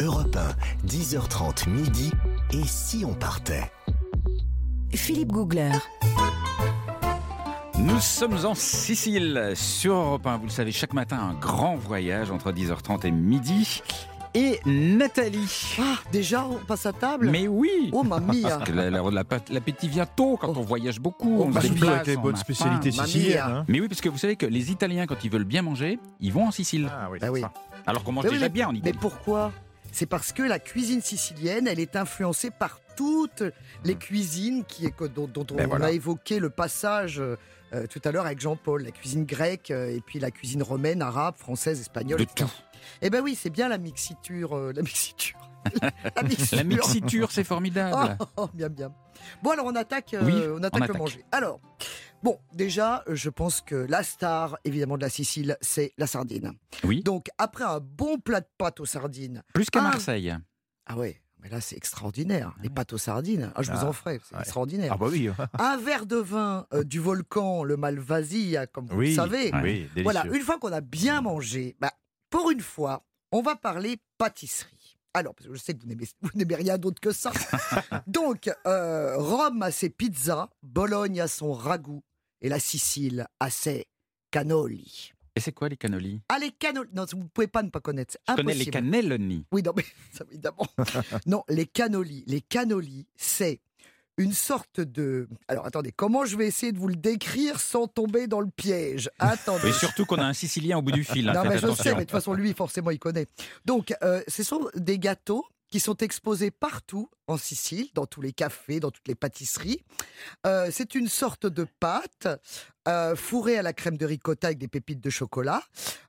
Europe 1, 10h30 midi. Et si on partait Philippe Googler. Nous sommes en Sicile sur Europe 1. Vous le savez, chaque matin, un grand voyage entre 10h30 et midi. Et Nathalie. Ah, déjà, on passe à table? Mais oui Oh, la- la- L'appétit vient tôt quand on voyage beaucoup. Oh, on bah, se déplace, avec les on bonnes spécialités siciliennes. mia. hein. Mais oui, parce que vous savez que les Italiens, quand ils veulent bien manger, ils vont en Sicile. Ah oui, Bah c'est oui. ça. Alors qu'on mange Mais oui, déjà mais- bien en Mais Italie. pourquoi? C'est parce que la cuisine sicilienne, elle est influencée par toutes les cuisines qui est, dont, dont on Ben voilà. a évoqué le passage euh, euh, tout à l'heure avec Jean-Paul. La cuisine grecque, euh, et puis la cuisine romaine, arabe, française, espagnole, De etc. tout. Eh ben oui, c'est bien la mixiture. euh, la mixiture. la mixiture. C'est formidable. Oh, oh, bien, bien. Bon, alors on attaque, euh, Oui, on attaque on le attaque. manger. Alors, bon, déjà, je pense que la star, évidemment, de la Sicile, c'est la sardine. Oui, Donc, après un bon plat de pâtes aux sardines, plus qu'à Ah. Marseille. ah ouais, mais là, c'est extraordinaire. Les pâtes aux sardines, ah, je vous Ah, en ferai, c'est ouais. extraordinaire. Ah bah oui. Un verre de vin euh, du volcan, le Malvasia, comme vous le savez. Oui, délicieux. Voilà, une fois qu'on a bien mangé, bah, pour une fois, on va parler pâtisserie. Alors, parce que je sais que vous n'aimez, vous n'aimez rien d'autre que ça. Donc, euh, Rome a ses pizzas, Bologne a son ragoût, et la Sicile a ses cannoli. Et c'est quoi les cannolis Ah, les cannoli Non, vous ne pouvez pas ne pas connaître. Je connais les impossible. cannelloni. Oui, non, mais ça, évidemment. non, les cannolis. Les cannolis, c'est une sorte de. Alors, attendez, comment je vais essayer de vous le décrire sans tomber dans le piège? Attendez. Et surtout qu'on a un Sicilien au bout du fil. hein, Non, mais je sais, attention. mais de toute façon, lui, forcément, il connaît. Donc, euh, ce sont des gâteaux qui sont exposés partout en Sicile, dans tous les cafés, dans toutes les pâtisseries. Euh, c'est une sorte de pâte euh, fourrée à la crème de ricotta avec des pépites de chocolat,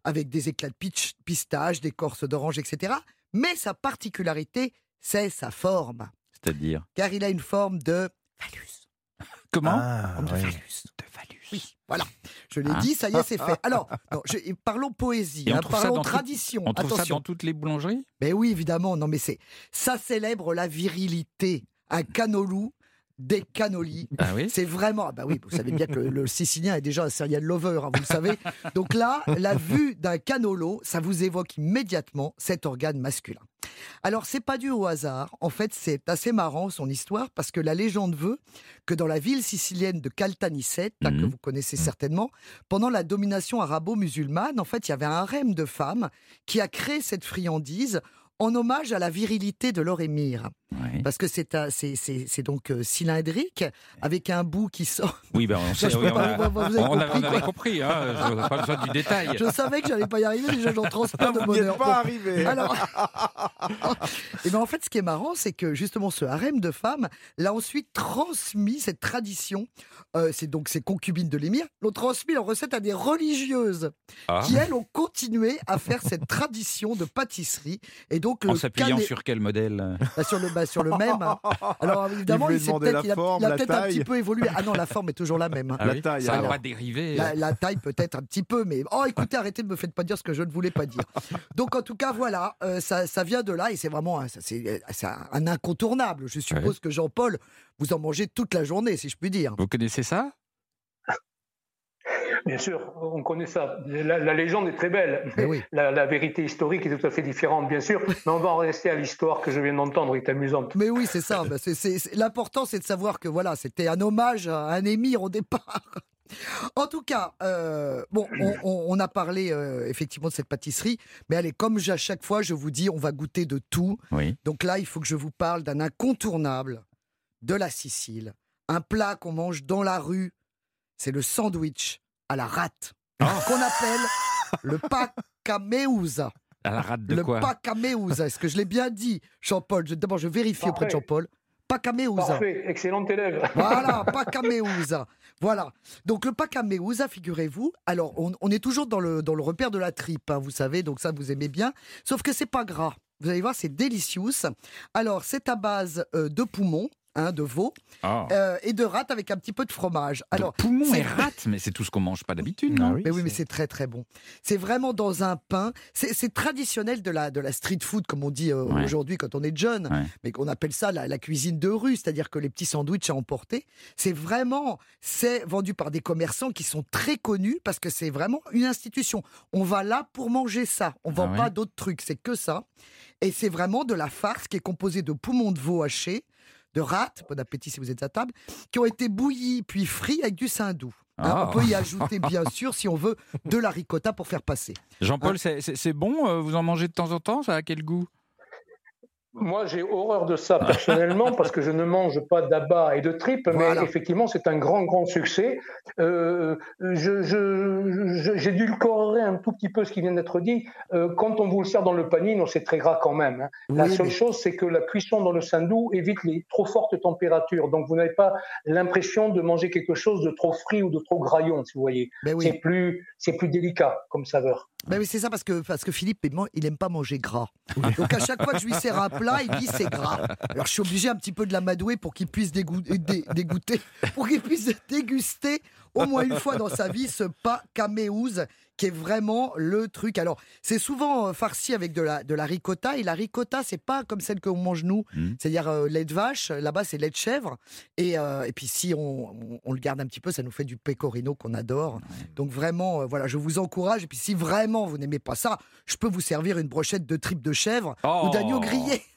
avec des éclats de pitch- pistache, d'écorce d'orange, etc. Mais sa particularité, c'est sa forme, C'est-à-dire? Car il a une forme de phallus. Comment? Ah, de phallus. De phallus. Oui, voilà. Je l'ai dit, ça y est, c'est fait. Alors, non, je- parlons poésie, hein, ça parlons tout- tradition. On trouve ça Attention. dans toutes les boulangeries? Mais oui, évidemment. Non, mais c'est ça célèbre la virilité. Un canolou, des canolis. Ah oui? C'est vraiment. ah Bah oui, vous savez bien que le, le Sicilien est déjà un serial lover, hein, vous le savez. Donc là, la vue d'un canolo, ça vous évoque immédiatement cet organe masculin. Alors, c'est pas dû au hasard. En fait, c'est assez marrant son histoire parce que la légende veut que dans la ville sicilienne de Caltanissette, que Mhm. vous connaissez certainement, pendant la domination arabo-musulmane, en fait, il y avait un harem de femmes qui a créé cette friandise en hommage à la virilité de leur émir. Ouais. Parce que c'est un- c'est- c'est c'est donc euh, cylindrique, avec un bout qui sort. Oui, ben on sait, oui, on, a- vous- vous avez on a- compris, on avait compris, hein, je n'ai pas besoin du détail. Je savais que j'allais pas y arriver, déjà j'en transpire de bonheur. pas Bon. arrivé. Alors, et ben en fait, ce qui est marrant, c'est que justement ce harem de femmes l'a ensuite transmis cette tradition. euh, c'est donc ces concubines de l'émir l'ont transmis en recette à des religieuses Ah, qui elles ont continué à faire cette tradition de pâtisserie. Et donc en s'appuyant sur quel modèle? Bah, sur le bah, sur le même. Alors évidemment, Il s'est peut-être la il a, a la peut-être un taille. petit peu évolué. Ah non, la forme est toujours la même. Ah La oui taille, Ça n'a pas dérivé. La, la taille peut-être un petit peu, mais oh écoutez, arrêtez de me faire pas dire ce que je ne voulais pas dire. Donc en tout cas voilà, euh, ça, ça vient de là et c'est vraiment c'est, c'est un, un incontournable. Je suppose que Jean-Paul, vous en mangez toute la journée, si je puis dire. Vous connaissez ça? Bien sûr, on connaît ça. La, la légende est très belle. Eh oui. La, la vérité historique est tout à fait différente, bien sûr. Mais on va en rester à l'histoire que je viens d'entendre, qui est amusante. Mais oui, c'est ça. Bah, c'est, c'est- c'est- L'important, c'est de savoir que voilà, c'était un hommage à un émir au départ. En tout cas, euh, bon, on, on- on a parlé euh, effectivement de cette pâtisserie, mais allez, comme à chaque fois, je vous dis, on va goûter de tout. Oui. Donc là, il faut que je vous parle d'un incontournable de la Sicile, un plat qu'on mange dans la rue. C'est le sandwich à la rate, qu'on appelle le pacameusa. À la rate de le quoi pacameusa. Est-ce que je l'ai bien dit, Jean-Paul? Je- D'abord, je vérifie auprès de. Jean-Paul. Pacameusa. Parfait, excellent élève. Voilà, Pacameusa. Voilà. Donc le Pacameusa, figurez-vous, alors on, on est toujours dans le, dans le repère de la tripe, hein, vous savez, donc ça vous aimez bien, sauf que c'est pas gras. Vous allez voir, c'est délicieux. Alors, c'est à base euh, de poumon, hein, de veau Oh. euh, et de rate avec un petit peu de fromage. Alors, poumon c'est et rate, mais c'est tout ce qu'on mange pas d'habitude, Ah non oui. Mais oui, mais c'est très très bon. C'est vraiment dans un pain. C'est c'est traditionnel de la, de la street food, comme on dit euh, Ouais. aujourd'hui quand on est jeune, Ouais. mais qu'on appelle ça la, la cuisine de rue, c'est-à-dire que les petits sandwichs à emporter, c'est vraiment, c'est vendu par des commerçants qui sont très connus parce que c'est vraiment une institution. On va là pour manger ça. On vend Ah ouais pas d'autres trucs, c'est que ça. Et c'est vraiment de la farce qui est composée de poumons de veau hachés, de rate, bon appétit si vous êtes à table, qui ont été bouillis puis frits avec du saindoux. Hein, Ah. On peut y ajouter, bien sûr, si on veut, de la ricotta pour faire passer. Jean-Paul, c'est- c'est c'est bon euh, Vous en mangez de temps en temps Ça a quel goût? Moi, j'ai horreur de ça personnellement parce que je ne mange pas d'abat et de tripes, Voilà. mais effectivement, c'est un grand, grand succès. Euh, je, je, je- j'édulcorerai un tout petit peu ce qui vient d'être dit. Euh, quand on vous le sert dans le panier, non, c'est très gras quand même. hein. La seule mais- chose, c'est que la cuisson dans le sandou évite les trop fortes températures. Donc, vous n'avez pas l'impression de manger quelque chose de trop frit ou de trop graillon, si vous voyez. Ben oui. C'est plus, c'est plus délicat comme saveur. Ben oui, c'est ça parce que, parce que Philippe, il aime pas manger gras. Donc à chaque fois que je lui sers un plat, il dit c'est gras. Alors je suis obligé un petit peu de l'amadouer pour qu'il puisse dégou- dé- dégoûter, pour qu'il puisse déguster au moins une fois dans sa vie ce pas caméouz qui est vraiment le truc. Alors c'est souvent euh, farci avec de la, de la ricotta et la ricotta c'est pas comme celle qu'on mange nous, Mhm. c'est-à-dire euh, lait de vache, là-bas c'est lait de chèvre et, euh, et puis si on, on- on le garde un petit peu, ça nous fait du pecorino qu'on adore. Donc vraiment, euh, voilà, je vous encourage. Et puis si vraiment vous n'aimez pas ça, je peux vous servir une brochette de tripes de chèvre Oh. ou d'agneau grillé.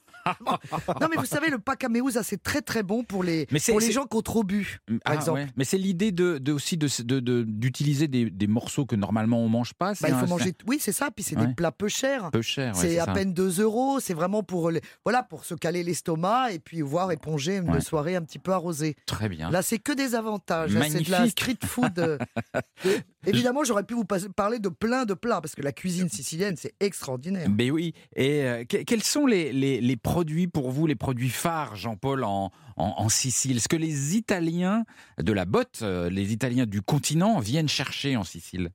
non mais vous savez, le pacaméouza c'est très très bon pour les, Mais pour les gens qui ont trop bu, par Ah, exemple. ouais. Mais c'est l'idée de, de- aussi de- de- de- d'utiliser des, des morceaux que normalement on mange pas. Bah, il faut un- manger. Oui, c'est ça. Puis c'est Ouais. des plats peu chers. c'est peu cher. ouais, c'est à ça. peine 2 euros. C'est vraiment pour, les- voilà, pour se caler l'estomac et puis voir éponger une soirée un petit peu arrosée. Très bien. Là, c'est que des avantages. C'est de la street food. de- Évidemment, j'aurais pu vous parler de plein de plats parce que la cuisine sicilienne, c'est extraordinaire. Ben oui. Et euh, que- quels sont les produits pour vous, les produits phares, Jean-Paul, en, en- en Sicile? Ce que les Italiens de la botte, euh, les Italiens du continent viennent chercher en Sicile?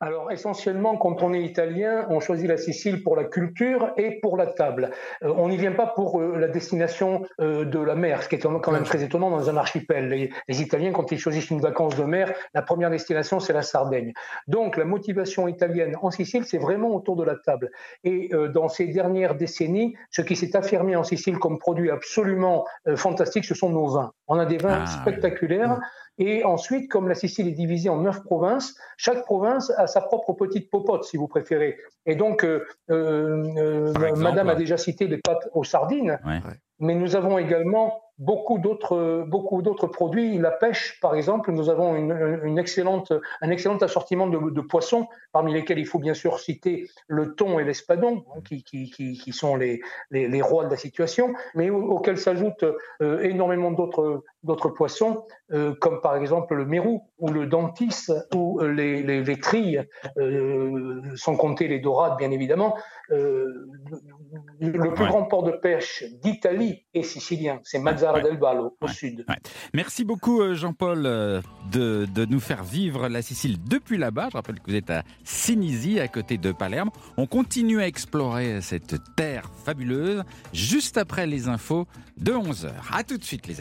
Alors essentiellement, quand on est italien, on choisit la Sicile pour la culture et pour la table. Euh, on n'y vient pas pour euh, la destination euh, de la mer, ce qui est quand même très étonnant dans un archipel. Les, les Italiens, quand ils choisissent une vacance de mer, la première destination, c'est la Sardaigne. Donc la motivation italienne en Sicile, c'est vraiment autour de la table. Et dans ces dernières décennies, ce qui s'est affirmé en Sicile comme produit absolument fantastique, ce sont nos vins. On a des vins Ah, spectaculaires. Et ensuite, comme la Sicile est divisée en neuf provinces, chaque province a sa propre petite popote, si vous préférez. Et donc, euh, euh, euh, exemple Madame a déjà cité les pâtes aux sardines, Ouais. mais nous avons également beaucoup d'autres beaucoup d'autres produits. La pêche, par exemple, nous avons une, une excellente un excellent assortiment de, poissons, parmi lesquels il faut bien sûr citer le thon et l'espadon, hein, qui, qui, qui, qui sont les, les, rois de la situation, mais au- auxquels s'ajoutent euh, énormément d'autres d'autres poissons, euh, comme par exemple le mérou ou le dentis ou euh, les, les, les trilles, euh, sans compter les dorades bien évidemment. Euh, le plus Ouais. grand port de pêche d'Italie est sicilien, c'est Mazzara Ouais. del Vallo au Ouais. sud. Merci beaucoup Jean-Paul de, de nous faire vivre la Sicile depuis là-bas. Je rappelle que vous êtes à Sinisi, à côté de Palerme. On continue à explorer cette terre fabuleuse juste après les infos de 11h. À tout de suite les amis.